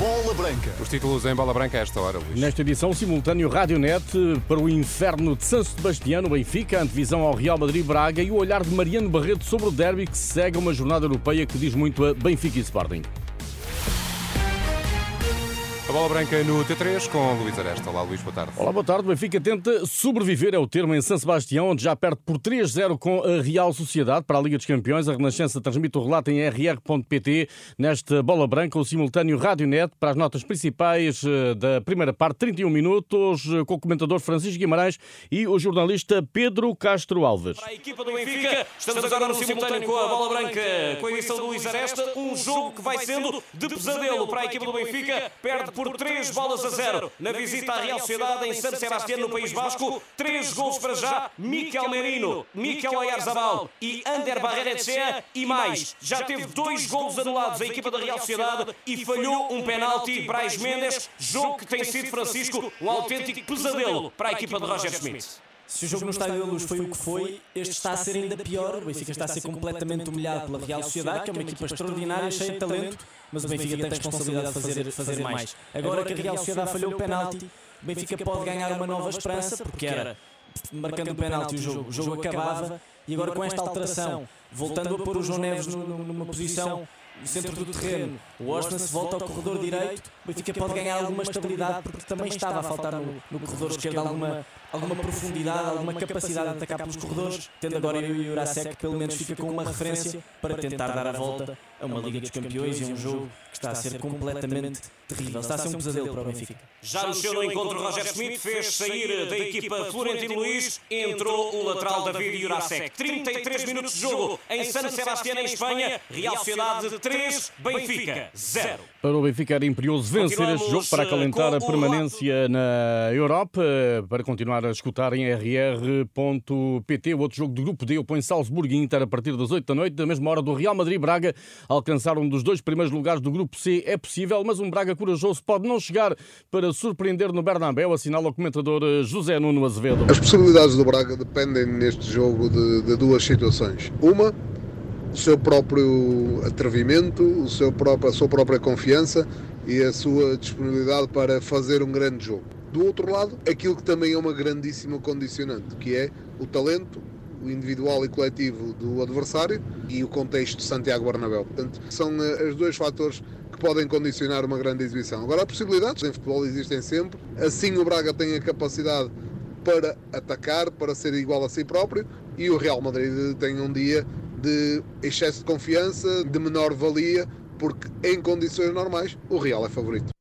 Bola Branca. Os títulos em bola branca a esta hora, Luís. Nesta edição, simultâneo Radionet para o inferno de São Sebastião, no Benfica, a antevisão ao Real Madrid-Braga e o olhar de Mariano Barreto sobre o derby que segue uma jornada europeia que diz muito a Benfica e Sporting. A bola branca no T3 com Luís Aresta. Olá, Luís, boa tarde. Olá, boa tarde. O Benfica tenta sobreviver, é o termo, em São Sebastião, onde já perde por 3-0 com a Real Sociedade para a Liga dos Campeões. A Renascença transmite o relato em rr.pt. Nesta bola branca, o simultâneo Radionet para as notas principais eh, da primeira parte, 31 minutos, eh, com o comentador Francisco Guimarães e o jornalista Pedro Castro Alves. Para a equipa do Benfica, estamos agora no simultâneo com a bola branca, com a edição do Luís Aresta. Um jogo que vai sendo de pesadelo para a equipa do Benfica. Perde por 3 bolas a 0 na visita à Real Sociedade em San Sebastián, no País Basco. 3 gols para já. Miquel Merino, Miquel Oyarzabal e Ander Barreira e mais. Já teve dois gols anulados a equipa da Real Sociedade e falhou um penalti. Brais Mendes, jogo que tem sido, Francisco, um autêntico pesadelo para a equipa de Roger Schmidt. Se o jogo no Estádio da Luz foi o que foi, este está a ser ainda pior. O Benfica está a ser completamente humilhado pela Real Sociedade, que é uma equipa extraordinária, cheia de talento, mas o Benfica tem responsabilidade de fazer, fazer mais. Agora que a Real Sociedade falhou o penalti, o Benfica pode ganhar uma nova esperança, porque era marcando o penalti o jogo, o jogo acabava, e agora com esta alteração, voltando a pôr o João Neves numa posição no centro do terreno, o Osman se volta ao corredor direito, o Benfica pode ganhar alguma estabilidade, porque também estava a faltar no, no corredor esquerdo alguma alguma profundidade, alguma capacidade de atacar pelos corredores, tendo agora o Jurasek pelo menos fica com uma referência para tentar dar a volta a uma Liga dos Campeões e um jogo que está a ser completamente terrível. Está a ser um pesadelo para o Benfica. Já no seu encontro, Roger Schmidt fez sair da equipa Florentino Luís, entrou o lateral David Jurasek. 33 minutos de jogo em San Sebastián, em Espanha. Real Sociedade 3, Benfica 0. Para o Benfica era imperioso vencer este jogo para acalentar a permanência na Europa, para continuar a escutar em rr.pt. O outro jogo do grupo D opõe Salzburgo e Inter a partir das 8 da noite, da mesma hora do Real Madrid-Braga. Alcançar um dos dois primeiros lugares do grupo C é possível, mas um Braga corajoso pode não chegar para surpreender no Bernabéu, assinala o comentador eh, José Nuno Azevedo. As possibilidades do Braga dependem neste jogo de, de duas situações. Uma, o seu próprio atrevimento, o seu próprio, a sua própria confiança e a sua disponibilidade para fazer um grande jogo. Do outro lado, aquilo que também é uma grandíssima condicionante, que é o talento, o individual e coletivo do adversário e o contexto de Santiago Bernabéu. Portanto, são eh, os dois fatores que podem condicionar uma grande exibição. Agora, possibilidades em futebol existem sempre. Assim, o Braga tem a capacidade para atacar, para ser igual a si próprio e o Real Madrid tem um dia de excesso de confiança, de menor valia, porque em condições normais o Real é favorito.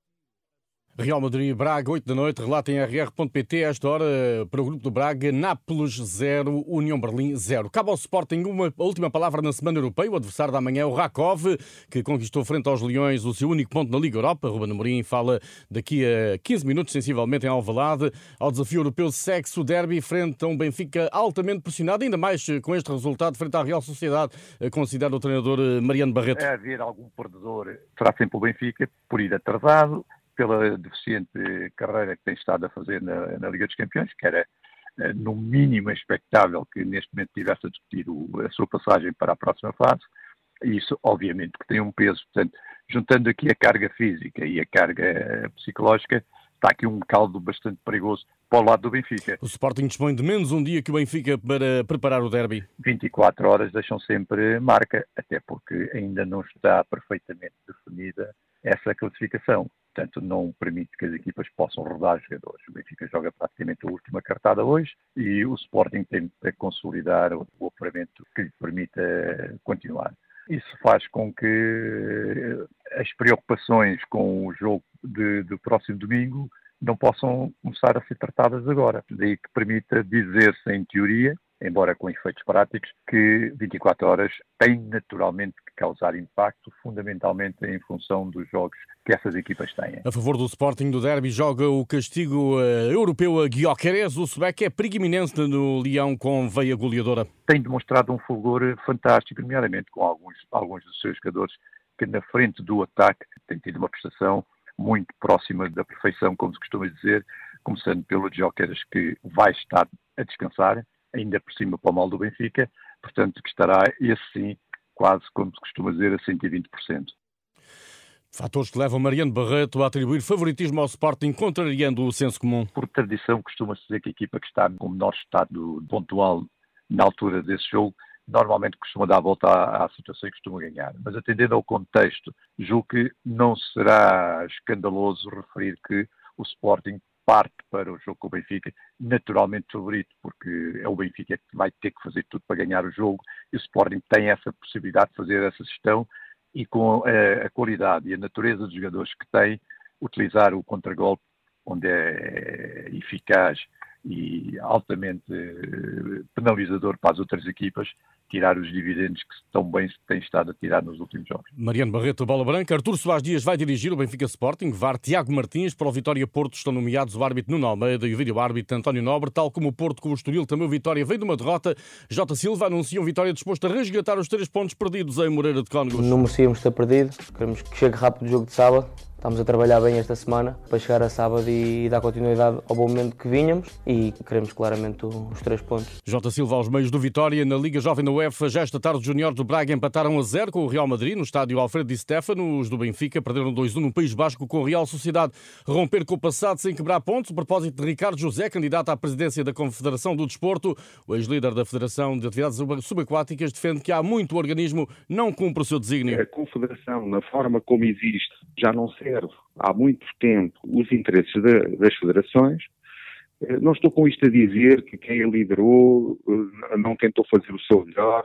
Real Madrid, Braga, 8 da noite, relata em rr.pt, esta hora, para o grupo do Braga, Nápoles 0, União Berlim 0. Cabe ao Sporting uma última palavra na Semana Europeia, o adversário da manhã é o Rakov, que conquistou frente aos Leões o seu único ponto na Liga Europa. Ruben Amorim fala daqui a 15 minutos, sensivelmente, em Alvalade, ao desafio europeu sexo derby frente a um Benfica altamente pressionado, ainda mais com este resultado frente à Real Sociedade, considera o treinador Mariano Barreto. É haver algum perdedor, será sempre o Benfica, por ir atrasado, pela deficiente carreira que tem estado a fazer na, na Liga dos Campeões, que era eh, no mínimo expectável que neste momento tivesse a discutir o, a sua passagem para a próxima fase. E isso, obviamente, que tem um peso. Portanto, juntando aqui a carga física e a carga eh, psicológica, está aqui um caldo bastante perigoso para o lado do Benfica. O Sporting dispõe de menos um dia que o Benfica para preparar o derby. 24 horas deixam sempre marca, até porque ainda não está perfeitamente definida essa classificação. Portanto, não permite que as equipas possam rodar jogadores. O Benfica joga praticamente a última cartada hoje e o Sporting tem que consolidar o apuramento que lhe permita continuar. Isso faz com que eh, as preocupações com o jogo de, do próximo domingo não possam começar a ser tratadas agora. Daí que permita dizer-se, em teoria, embora com efeitos práticos, que 24 horas têm naturalmente que causar impacto, fundamentalmente em função dos jogos que essas equipas têm. A favor do Sporting do Derby joga o castigo uh, europeu a Guioqueres. O sueco é preguiminense no Leão com veia goleadora. Tem demonstrado um fulgor fantástico, nomeadamente com alguns, alguns dos seus jogadores que na frente do ataque têm tido uma prestação muito próxima da perfeição, como se costuma dizer, começando pelo Jokeres, que vai estar a descansar, ainda por cima para o mal do Benfica, portanto que estará, esse sim, quase, como se costuma dizer, a 120%. Fatores que levam Mariano Barreto a atribuir favoritismo ao Sporting, contrariando o senso comum. Por tradição, costuma-se dizer que a equipa que está com menor estado pontual na altura desse jogo normalmente costuma dar a volta à, à, situação e costuma ganhar. Mas atendendo ao contexto, julgo que não será escandaloso referir que o Sporting parte para o jogo com o Benfica, naturalmente favorito, porque é o Benfica que vai ter que fazer tudo para ganhar o jogo e o Sporting tem essa possibilidade de fazer essa gestão e com a, a qualidade e a natureza dos jogadores que tem, utilizar o contragolpe onde é eficaz e altamente eh, penalizador para as outras equipas tirar os dividendos que tão bem têm estado a tirar nos últimos jogos. Mariano Barreto, bola branca. Artur Soares Dias vai dirigir o Benfica Sporting. VAR Tiago Martins para o Vitória Porto estão nomeados o árbitro Nuno Almeida e o vídeo-árbitro António Nobre, tal como o Porto com o Estoril. Também o Vitória veio de uma derrota. J. Silva anuncia um Vitória disposto a resgatar os três pontos perdidos em Moreira de Cónegos. Não merecíamos ter perdido. Queremos que chegue rápido o jogo de sábado Estamos a trabalhar bem esta semana para chegar a sábado e dar continuidade ao bom momento que vinhamos e queremos claramente os três pontos. Jota Silva aos meios do Vitória na Liga Jovem da UEFA. Já esta tarde os juniores do Braga empataram a zero com o Real Madrid no estádio Alfredo Di Stefano. Os do Benfica perderam 2-1 no País Basco com o Real Sociedade. Romper com o passado sem quebrar pontos. O propósito de Ricardo José, candidato à presidência da Confederação do Desporto. O ex-líder da Federação de Atividades Subaquáticas defende que há muito o organismo não cumpre o seu desígnio. A Confederação, na forma como existe, já não serve há muito tempo os interesses de, das federações. Eh, não estou com isto a dizer que quem a liderou eh, não tentou fazer o seu melhor,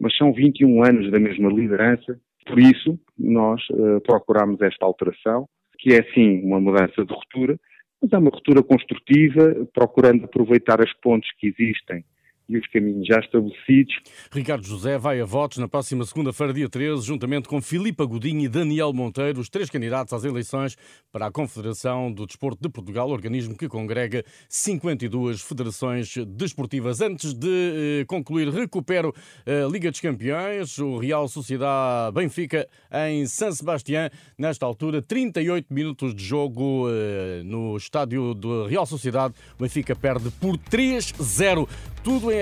mas são 21 anos da mesma liderança, por isso nós uh, procuramos esta alteração, que é sim uma mudança de ruptura, mas é uma ruptura construtiva, procurando aproveitar as pontes que existem e os caminhos já estabelecidos. Ricardo José vai a votos na próxima segunda-feira, dia 13, juntamente com Filipe Agudinho e Daniel Monteiro, os três candidatos às eleições para a Confederação do Desporto de Portugal, organismo que congrega 52 federações desportivas. Antes de eh, concluir, recupero a Liga dos Campeões, o Real Sociedade Benfica em San Sebastián, nesta altura, 38 minutos de jogo eh, no estádio do Real Sociedade. O Benfica perde por 3-0. Tudo em